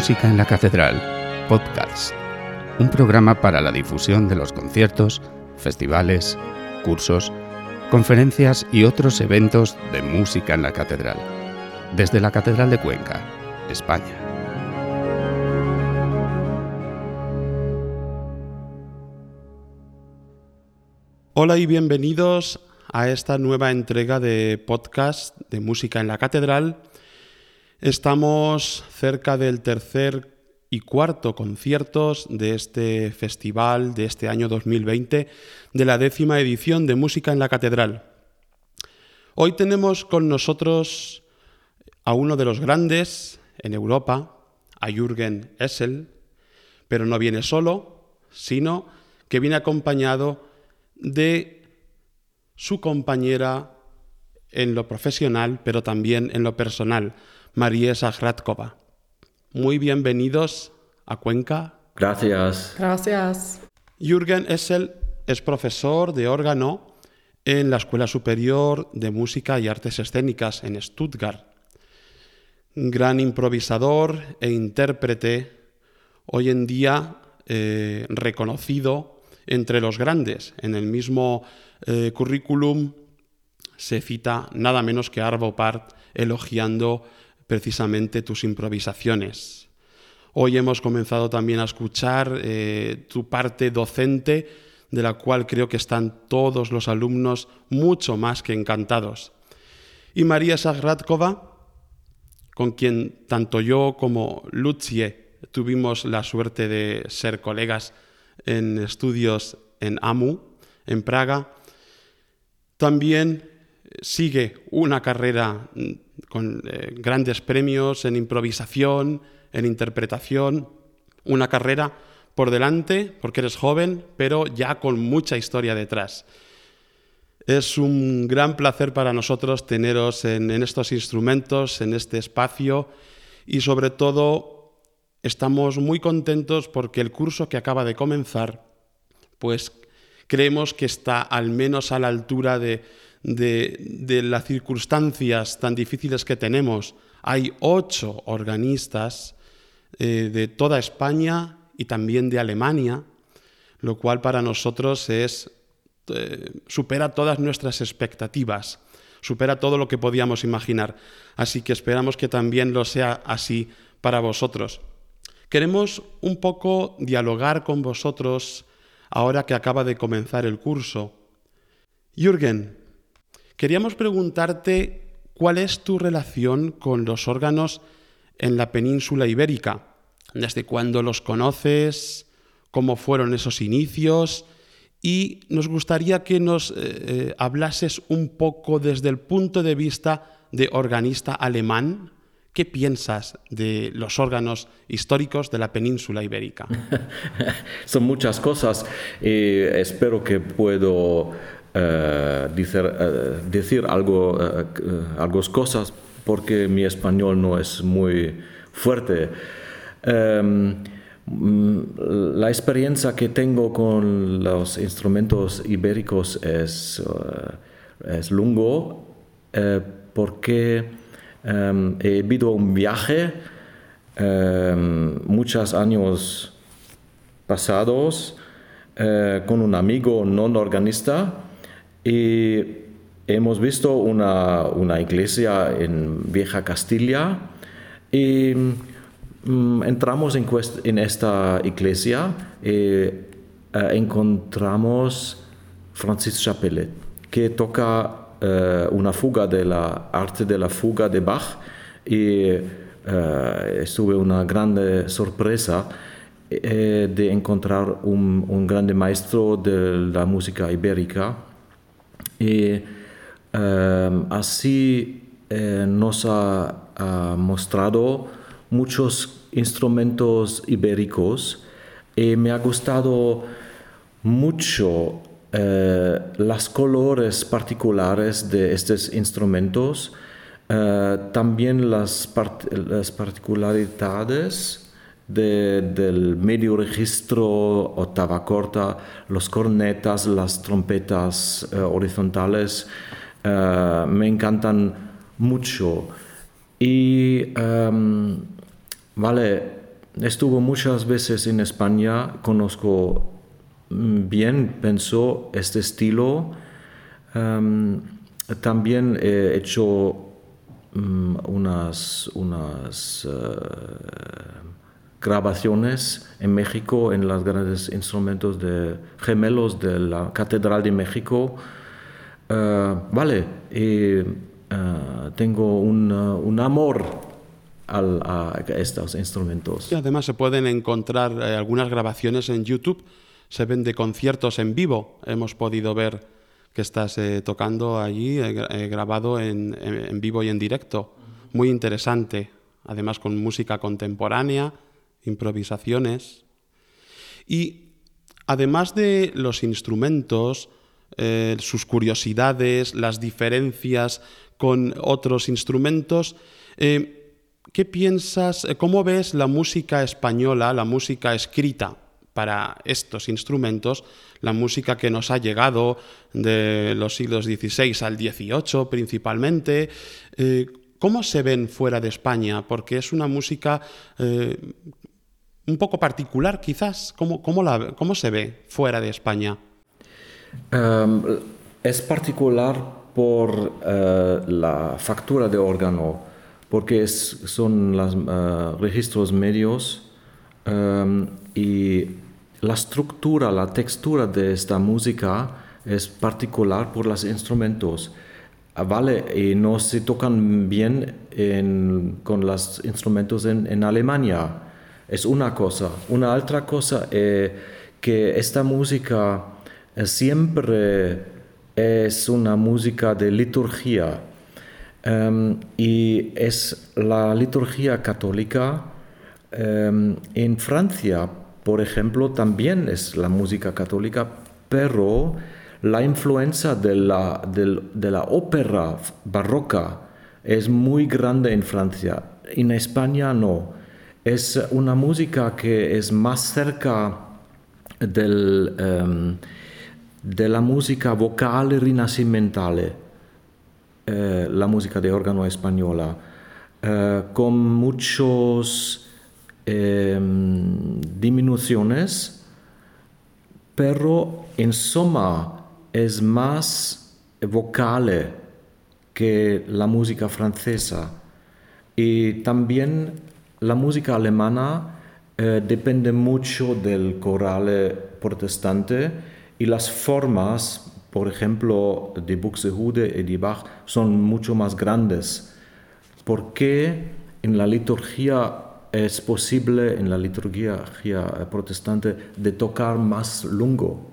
Música en la Catedral, podcast. Un programa para la difusión de los conciertos, festivales, cursos, conferencias y otros eventos de música en la Catedral. Desde la Catedral de Cuenca, España. Hola y bienvenidos a esta nueva entrega de podcast de música en la catedral. Estamos cerca del tercer y cuarto conciertos de este festival de este año 2020, de la décima edición de Música en la Catedral. Hoy tenemos con nosotros a uno de los grandes en Europa, a Jürgen Essel, pero no viene solo, sino que viene acompañado de su compañera en lo profesional, pero también en lo personal, María Sajratkova. Muy bienvenidos a Cuenca. Gracias. Gracias. Jürgen Essel es profesor de órgano en la Escuela Superior de Música y Artes Escénicas en Stuttgart. Gran improvisador e intérprete, hoy en día eh, reconocido entre los grandes. En el mismo eh, currículum se cita nada menos que Arvo Part elogiando precisamente tus improvisaciones. Hoy hemos comenzado también a escuchar eh, tu parte docente, de la cual creo que están todos los alumnos mucho más que encantados. Y María Sagradkova, con quien tanto yo como Lucie tuvimos la suerte de ser colegas en estudios en AMU, en Praga. También sigue una carrera mm, con eh, grandes premios en improvisación, en interpretación, una carrera por delante, porque eres joven, pero ya con mucha historia detrás. Es un gran placer para nosotros teneros en, en estos instrumentos, en este espacio y sobre todo Estamos muy contentos porque el curso que acaba de comenzar, pues creemos que está al menos a la altura de, las circunstancias tan difíciles que tenemos. Hay ocho organistas eh, de toda España y también de Alemania, lo cual para nosotros es eh, supera todas nuestras expectativas, supera todo lo que podíamos imaginar. Así que esperamos que también lo sea así para vosotros. Queremos un poco dialogar con vosotros ahora que acaba de comenzar el curso. Jürgen, queríamos preguntarte cuál es tu relación con los órganos en la península ibérica. ¿Desde cuándo los conoces? ¿Cómo fueron esos inicios? Y nos gustaría que nos eh, eh, hablases un poco desde el punto de vista de organista alemán, ¿Qué piensas de los órganos históricos de la península ibérica? Son muchas cosas y espero que puedo eh, eh, decir, algo, uh, algunas cosas porque mi español no es muy fuerte. Em, la experiencia que tengo con los instrumentos ibéricos es, es lungo porque Um, he vivido un viaje um, muchos años pasados uh, con un amigo no organista y hemos visto una, una iglesia en Vieja Castilla y um, entramos en, en, esta iglesia y uh, encontramos Francis Chapelet que toca eh, una fuga de la arte de la fuga de Bach y eh, estuve una grande sorpresa eh, de encontrar un, un, grande maestro de la música ibérica y así nos ha, mostrado muchos instrumentos ibéricos y me ha gustado mucho eh, las colores particulares de estos instrumentos, eh, también las, particularidades del medio registro, octava corta, los cornetas, las trompetas eh, horizontales, me encantan mucho. Y em, Vale, estuvo muchas veces en España, conozco bien, pensó este estilo. Em, también he hecho mm, unas, unas eh, grabaciones en México en los grandes instrumentos de gemelos de la Catedral de México. Eh, vale, y, eh, tengo un, un amor a estos instrumentos. Y además se pueden encontrar eh, algunas grabaciones en YouTube, se ven de conciertos en vivo, hemos podido ver que estás tocando allí, grabado en, en vivo y en directo. Muy interesante, además con música contemporánea improvisaciones. Y además de los instrumentos, eh, sus curiosidades, las diferencias con otros instrumentos, eh, ¿qué piensas, eh, cómo ves la música española, la música escrita para estos instrumentos, la música que nos ha llegado de los siglos XVI al XVIII principalmente? ¿Cómo se ven fuera de España? Porque es una música un poco particular quizás? ¿Cómo, cómo, cómo se ve fuera de España? Um, es particular por uh, la factura de órgano, porque son los uh, registros medios um, y la estructura, la textura de esta música es particular por los instrumentos. Ah, vale, y no se tocan bien en, con los instrumentos en, en Alemania es una cosa. Una otra cosa es que esta música eh, siempre es una música de liturgia em, y es la liturgia católica. Em, en Francia, por ejemplo, también es la música católica, pero la influencia de la, de la ópera barroca es muy grande en Francia. En España no es una música que es más cerca del, em, de la música vocal rinascimentale, eh, la música de órgano española, eh, con muchas em, diminuciones, pero en suma es más vocal que la música francesa. Y también la música alemana eh, depende mucho del coral protestante y las formas, por ejemplo, de Buxtehude y de Bach, son mucho más grandes. ¿Por qué en la liturgia es posible, en la liturgia protestante, de tocar más lungo?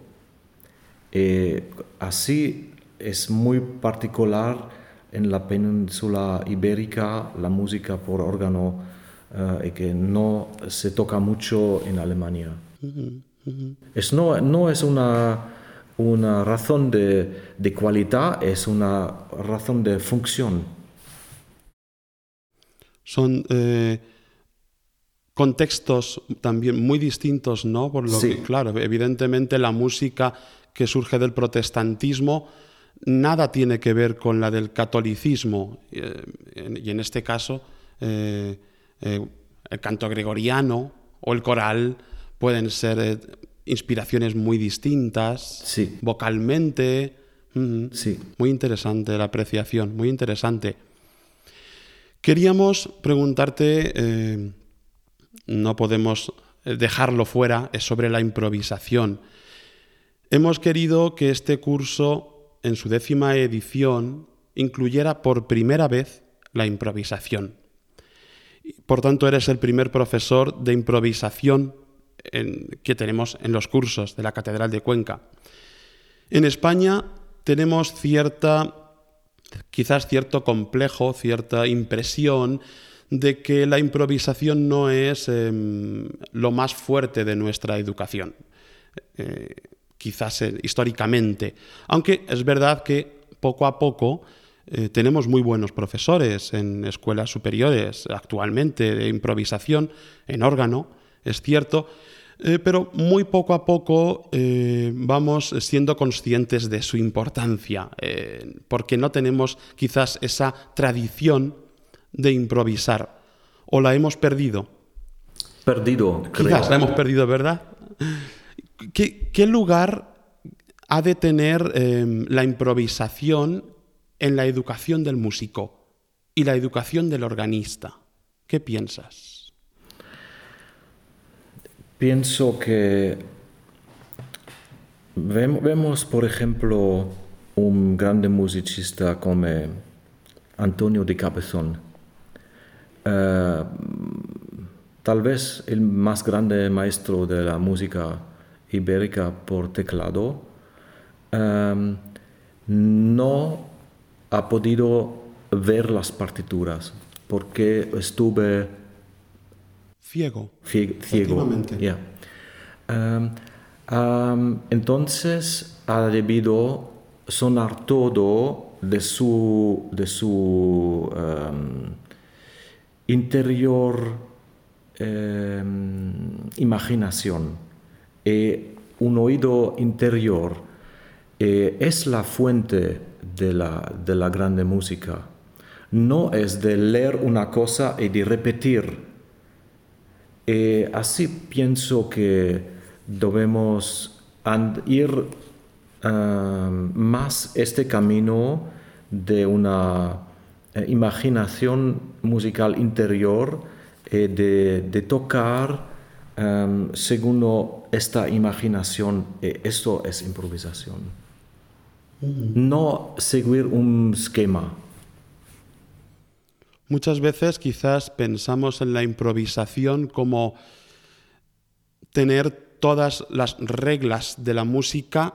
Eh, así es muy particular en la península ibérica la música por órgano eh, y que no se toca mucho en Alemania. Es, no, no es una, una razón de, de, cualidad, es una razón de función. Son eh, contextos también muy distintos, ¿no? Por lo que, claro, evidentemente la música que surge del protestantismo nada tiene que ver con la del catolicismo, eh, y en este caso eh, el canto gregoriano o el coral pueden ser eh, inspiraciones muy distintas, vocalmente. sí. Muy interesante la apreciación, muy interesante. Queríamos preguntarte, eh, no podemos dejarlo fuera, es sobre la improvisación. Hemos querido que este curso, en su décima edición, incluyera por primera vez la improvisación. Por tanto, eres el primer profesor de improvisación que tenemos en los cursos de la Catedral de Cuenca. En España tenemos cierta, quizás cierto complejo, cierta impresión de que la improvisación no es em, lo más fuerte de nuestra educación, eh, quizás eh, históricamente, aunque es verdad que poco a poco eh, tenemos muy buenos profesores en escuelas superiores actualmente de improvisación, en órgano, es cierto, eh, pero muy poco a poco eh, vamos siendo conscientes de su importancia, porque no tenemos quizás esa tradición de improvisar, o la hemos perdido. perdido. Quizás la hemos perdido, ¿verdad? ¿Qué, lugar ha de tener la improvisación en la educación del músico y la educación del organista? ¿Qué piensas? Pienso que vemos, por ejemplo, un grande musicista como Antonio de Cabezón. Eh, tal vez el más grande maestro de la música ibérica por teclado, eh, no ha podido ver las partituras porque estuve ciego. ciego. Um, entonces ha debido sonar todo de su, de su interior imaginación. Y un oído interior eh, es la fuente de la, de la grande música. No es de leer una cosa y de repetir. Y así pienso que debemos ir más este camino de una eh, imaginación musical interior, eh, de, tocar según esta imaginación. Eh, esto es improvisación. No seguir un esquema. Muchas veces quizás pensamos en la improvisación como tener todas las reglas de la música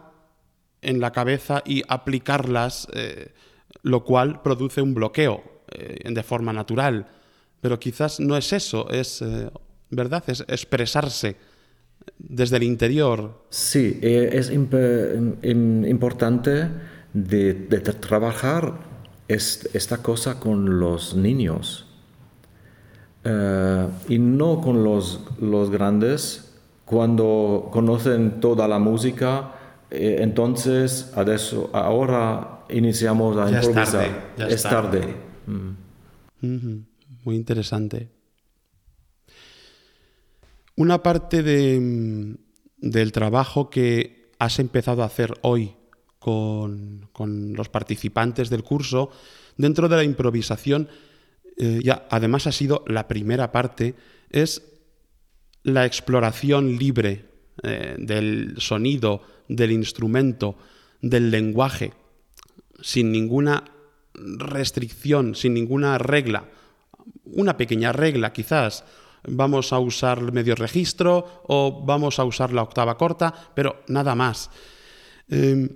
en la cabeza y aplicarlas, eh, lo cual produce un bloqueo eh, de forma natural. Pero quizás no es eso, es, eh, ¿verdad? Es expresarse desde el interior. Sí, es importante de, trabajar esta cosa con los niños y no con los, los grandes cuando conocen toda la música, eh, entonces ahora iniciamos a improvisar. Es tarde. Mm. Muy interesante. Una parte de, del trabajo que has empezado a hacer hoy con, los participantes del curso, dentro de la improvisación, eh, ya además ha sido la primera parte, es la exploración libre eh, del sonido, del instrumento, del lenguaje, sin ninguna restricción, sin ninguna regla. Una pequeña regla quizás. Vamos a usar el medio registro o vamos a usar la octava corta, pero nada más. Em,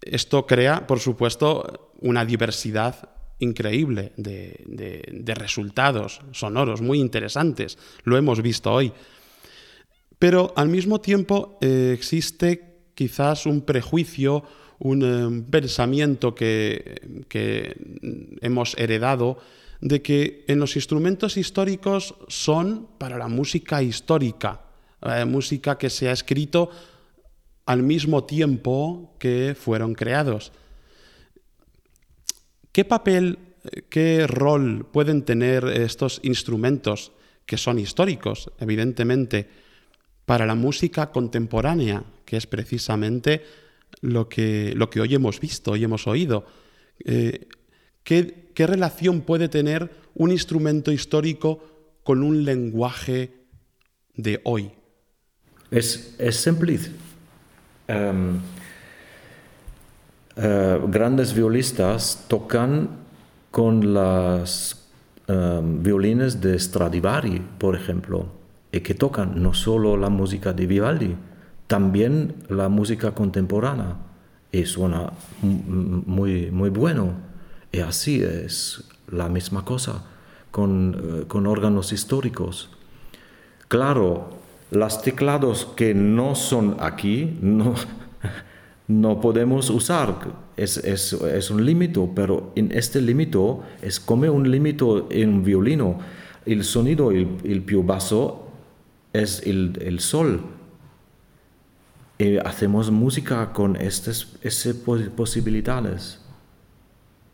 esto crea, por supuesto, una diversidad increíble de, resultados sonoros muy interesantes. Lo hemos visto hoy. Pero al mismo tiempo eh, existe quizás un prejuicio, un eh, pensamiento que, hemos heredado de que en los instrumentos históricos son para la música histórica, eh, música que se ha escrito al mismo tiempo que fueron creados. ¿Qué papel, qué rol pueden tener estos instrumentos que son históricos, evidentemente, para la música contemporánea, que es precisamente lo que, lo que hoy hemos visto, hoy hemos oído? Eh, ¿qué, relación puede tener un instrumento histórico con un lenguaje de hoy? Es, es simple. Em, eh, grandes violistas tocan con las um, violines de Stradivari, por ejemplo, y que tocan no solo la música de Vivaldi, también la música contemporánea, y suena muy, muy bueno. Y así es la misma cosa con, eh, con órganos históricos. Claro, los teclados que no son aquí, no, no podemos usar. Es, es, un límite, pero en este límite es como un límite en un violino. El sonido, el, el più basso, es el, el sol. Y hacemos música con estas, posibilidades.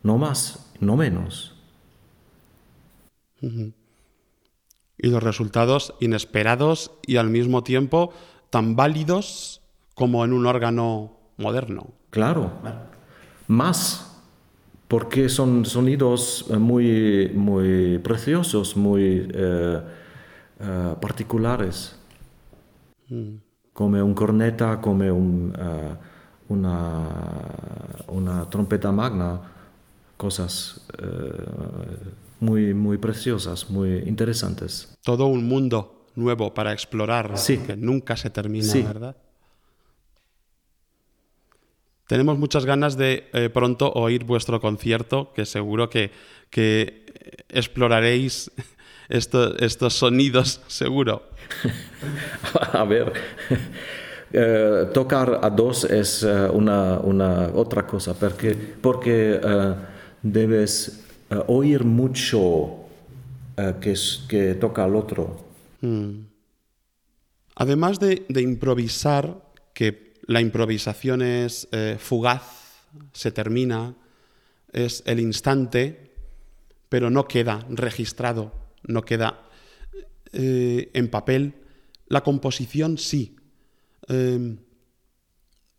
No más, no menos. y los resultados inesperados y al mismo tiempo tan válidos como en un órgano moderno. Claro, más, porque son sonidos muy, muy preciosos, muy eh, eh, particulares, mm. como un corneta, como un, eh, una, una trompeta magna, cosas muy, muy preciosas, muy interesantes. Todo un mundo nuevo para explorar, que nunca se termina, ¿verdad? Tenemos muchas ganas de eh, pronto oír vuestro concierto, que seguro que, que exploraréis estos sonidos, seguro. a ver, eh, tocar a dos es eh, una, una, otra cosa, porque, porque debes oír mucho que, que toca al otro. Mm. Además de, improvisar, que la improvisación es eh, fugaz, se termina, es el instante, pero no queda registrado, no queda eh, en papel. La composición sí. Em,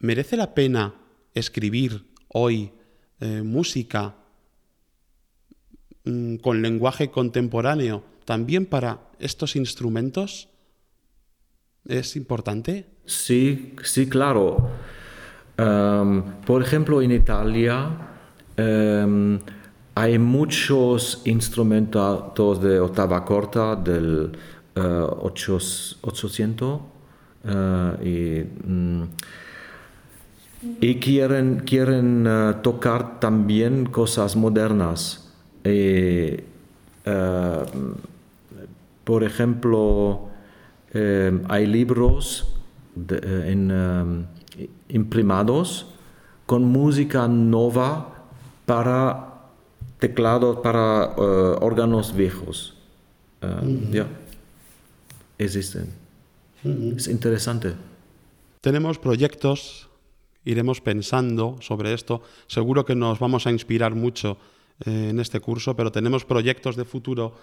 ¿Merece la pena escribir hoy eh, música mm, con lenguaje contemporáneo también para estos instrumentos? ¿Es importante? Sí, sí, claro. Em, por ejemplo, en Italia em, hay muchos instrumentos de octava corta del 800 eh, eh, mm, y, quieren, quieren eh, tocar también cosas modernas. Por ejemplo, hay libros eh, en, eh, imprimados con música nueva para teclados, para eh, órganos viejos. Ya, existen. Es interesante. Tenemos proyectos, iremos pensando sobre esto. Seguro que nos vamos a inspirar mucho en este curso, pero tenemos proyectos de futuro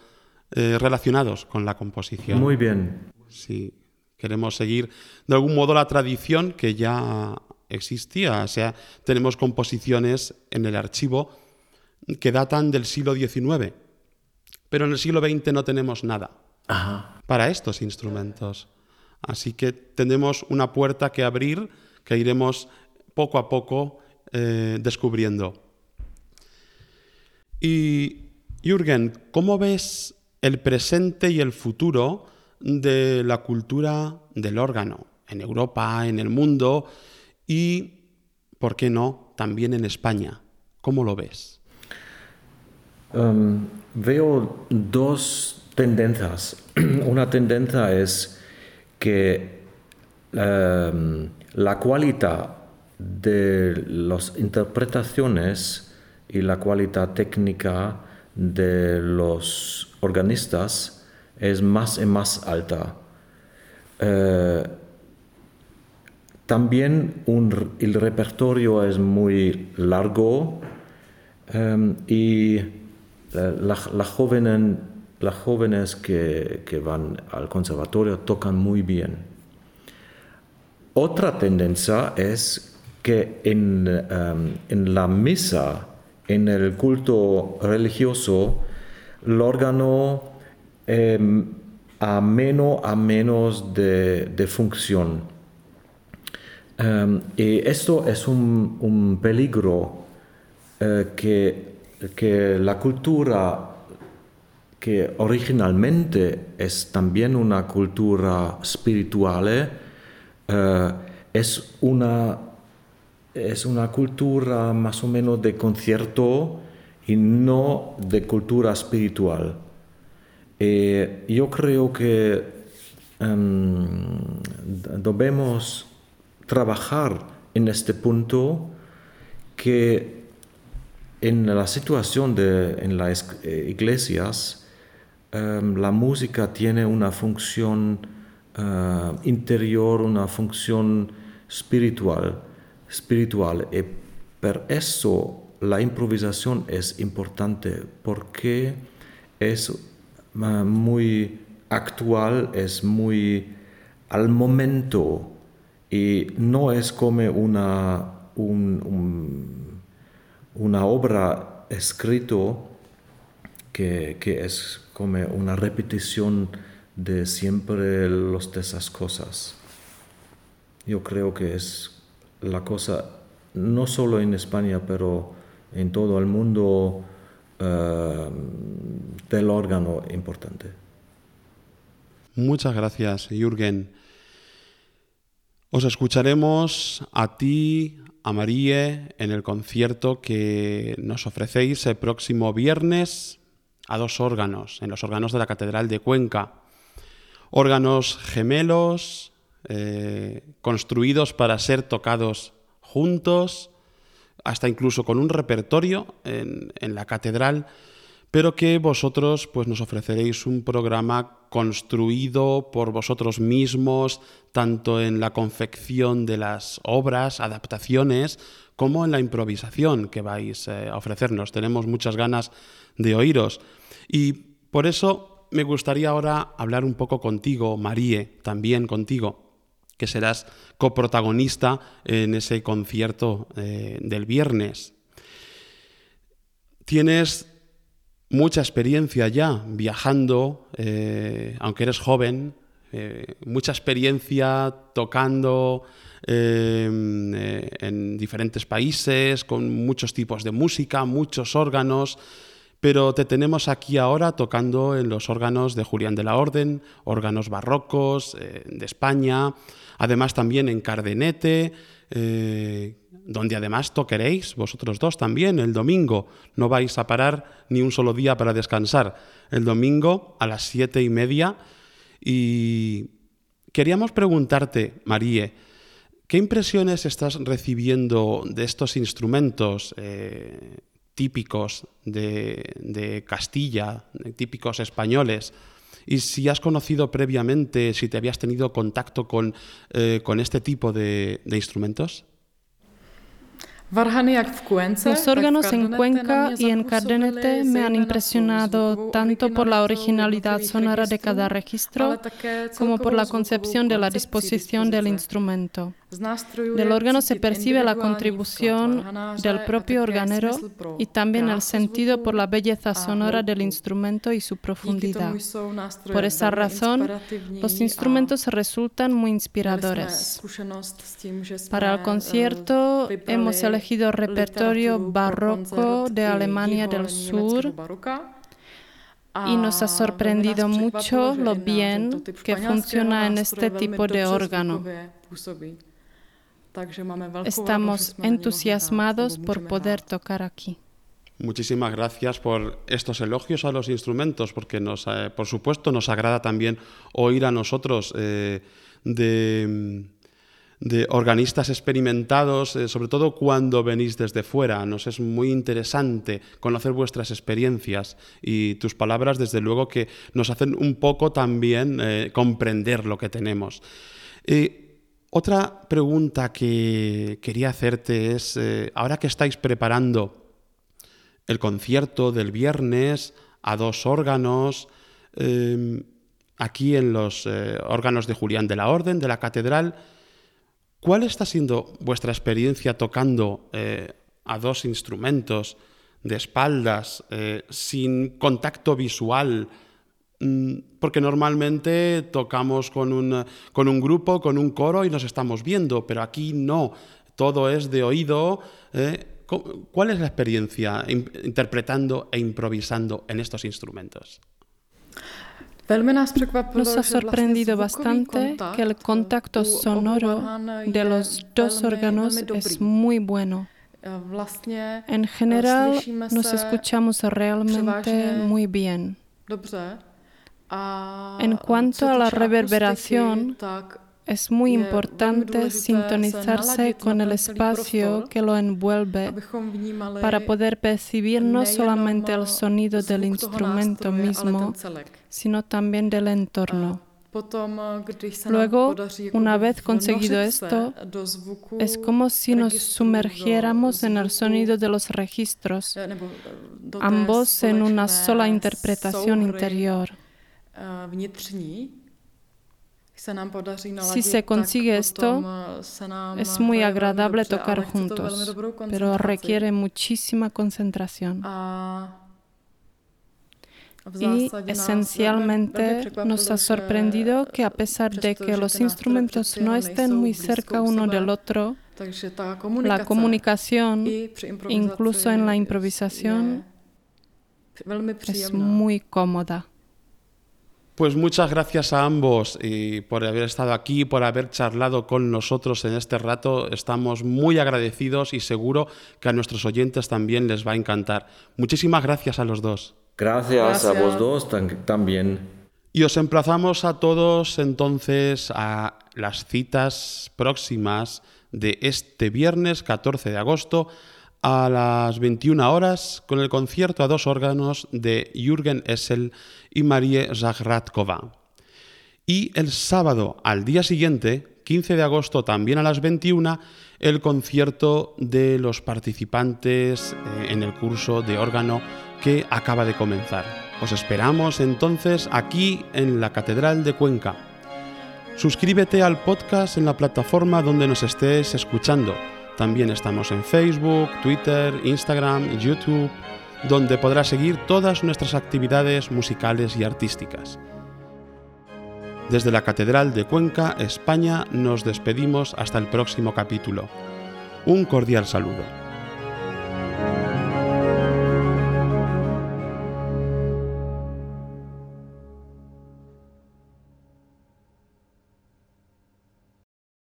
relacionados con la composición. Muy bien. Sí, Queremos seguir de algún modo la tradición que ya existía. O sea, tenemos composiciones en el archivo que datan del siglo XIX, pero en el siglo XX no tenemos nada para estos instrumentos. Así que tenemos una puerta que abrir que iremos poco a poco eh, descubriendo. Y Jürgen, ¿cómo ves el presente y el futuro de la cultura del órgano en Europa, en el mundo y, ¿por qué no?, también en España. ¿Cómo lo ves? Um, veo dos tendencias. Una tendencia es que um, la calidad de las interpretaciones y la calidad técnica de los organistas es más y más alta. Eh, también el repertorio es muy largo em, y las la jóvenes que, van al conservatorio tocan muy bien. Otra tendencia es que en, em, en la misa, en el culto religioso, el órgano Em, a menos a menos de, función. Em, y esto es un, peligro eh, que, que, la cultura que originalmente es también una cultura espiritual, eh, es, una, es una cultura más o menos de concierto y no de cultura espiritual. Eh, yo creo que em, debemos trabajar en este punto que en la situación de en las iglesias em, la música tiene una función eh, interior, una función espiritual, espiritual y por eso la improvisación es importante porque es muy actual, es muy al momento y no es como una, una obra escrito que, es como una repetición de siempre los de esas cosas. Yo creo que es la cosa, no solo en España, pero en todo el mundo, eh, del órgano importante. Muchas gracias, Jürgen. Os escucharemos a ti, a Marie, en el concierto que nos ofrecéis el próximo viernes a dos órganos, en los órganos de la Catedral de Cuenca. Órganos gemelos, eh, construidos para ser tocados juntos, hasta incluso con un repertorio en, la catedral pero que vosotros pues, nos ofreceréis un programa construido por vosotros mismos, tanto en la confección de las obras, adaptaciones, como en la improvisación que vais eh, a ofrecernos. Tenemos muchas ganas de oíros. Y por eso me gustaría ahora hablar un poco contigo, Marie, también contigo, que serás coprotagonista en ese concierto eh, del viernes. Tienes mucha experiencia ya viajando, eh, aunque eres joven, eh, mucha experiencia tocando eh, en diferentes países, con muchos tipos de música, muchos órganos, pero te tenemos aquí ahora tocando en los órganos de Julián de la Orden, órganos barrocos de España, además también en Cardenete, donde además toqueréis vosotros dos también el domingo. No vais a parar ni un solo día para descansar. El domingo a las siete y media. Y queríamos preguntarte, Marie, ¿qué impresiones estás recibiendo de estos instrumentos eh, típicos de, Castilla, típicos españoles? Y si has conocido previamente, si te habías tenido contacto con, eh, este tipo de instrumentos. Los órganos en Cuenca y en Cardenete me han impresionado tanto por la originalidad sonora de cada registro como por la concepción de la disposición del instrumento. Del órgano se percibe la contribución del propio organero y también el sentido por la belleza sonora del instrumento y su profundidad. Por esa razón, los instrumentos resultan muy inspiradores. Para el concierto hemos elegido repertorio barroco de Alemania del Sur. y nos ha sorprendido mucho lo bien que funciona en este tipo de órgano. Estamos entusiasmados por poder tocar aquí. Muchísimas gracias por estos elogios a los instrumentos, porque nos, eh, por supuesto nos agrada también oír a nosotros eh, de, organistas experimentados, eh, sobre todo cuando venís desde fuera. Nos es muy interesante conocer vuestras experiencias y tus palabras, desde luego, que nos hacen un poco también comprender lo que tenemos. Otra pregunta que quería hacerte es, eh, ahora que estáis preparando el concierto del viernes a dos órganos, aquí en los eh, órganos de Julián de la Orden, de la Catedral, ¿cuál está siendo vuestra experiencia tocando eh, a dos instrumentos de espaldas, sin contacto visual? Mm, porque normalmente tocamos con un, con un grupo, con un coro y nos estamos viendo, pero aquí no, todo es de oído. ¿eh? ¿Cuál es la experiencia interpretando e improvisando en estos instrumentos? Nos ha sorprendido bastante que el contacto sonoro de los dos órganos es muy bueno. En general nos escuchamos realmente muy bien. En cuanto a la reverberación, es muy importante sintonizarse con el espacio que lo envuelve para poder percibir no solamente el sonido del instrumento mismo, sino también del entorno. Luego, una vez conseguido esto, es como si nos sumergiéramos en el sonido de los registros, ambos en una sola interpretación interior. Si se consigue esto, es muy agradable tocar juntos, pero requiere muchísima concentración. Y esencialmente nos ha sorprendido que a pesar de que los instrumentos no estén muy cerca uno del otro, la comunicación, incluso en la improvisación, es muy cómoda. Pues muchas gracias a ambos y por haber estado aquí, por haber charlado con nosotros en este rato. Estamos muy agradecidos y seguro que a nuestros oyentes también les va a encantar. Muchísimas gracias a los dos. Gracias, a vos dos también. Y os emplazamos a todos entonces a las citas próximas de este viernes 14 de agosto a las 21 horas con el concierto a dos órganos de Jürgen Essel y Marie Zagratkova. Y el sábado, al día siguiente, 15 de agosto, también a las 21, el concierto de los participantes eh, en el curso de órgano que acaba de comenzar. Os esperamos entonces aquí en la Catedral de Cuenca. Suscríbete al podcast en la plataforma donde nos estés escuchando también estamos en Facebook, Twitter, Instagram, YouTube, donde podrás seguir todas nuestras actividades musicales y artísticas. Desde la Catedral de Cuenca, España, nos despedimos hasta el próximo capítulo. Un cordial saludo.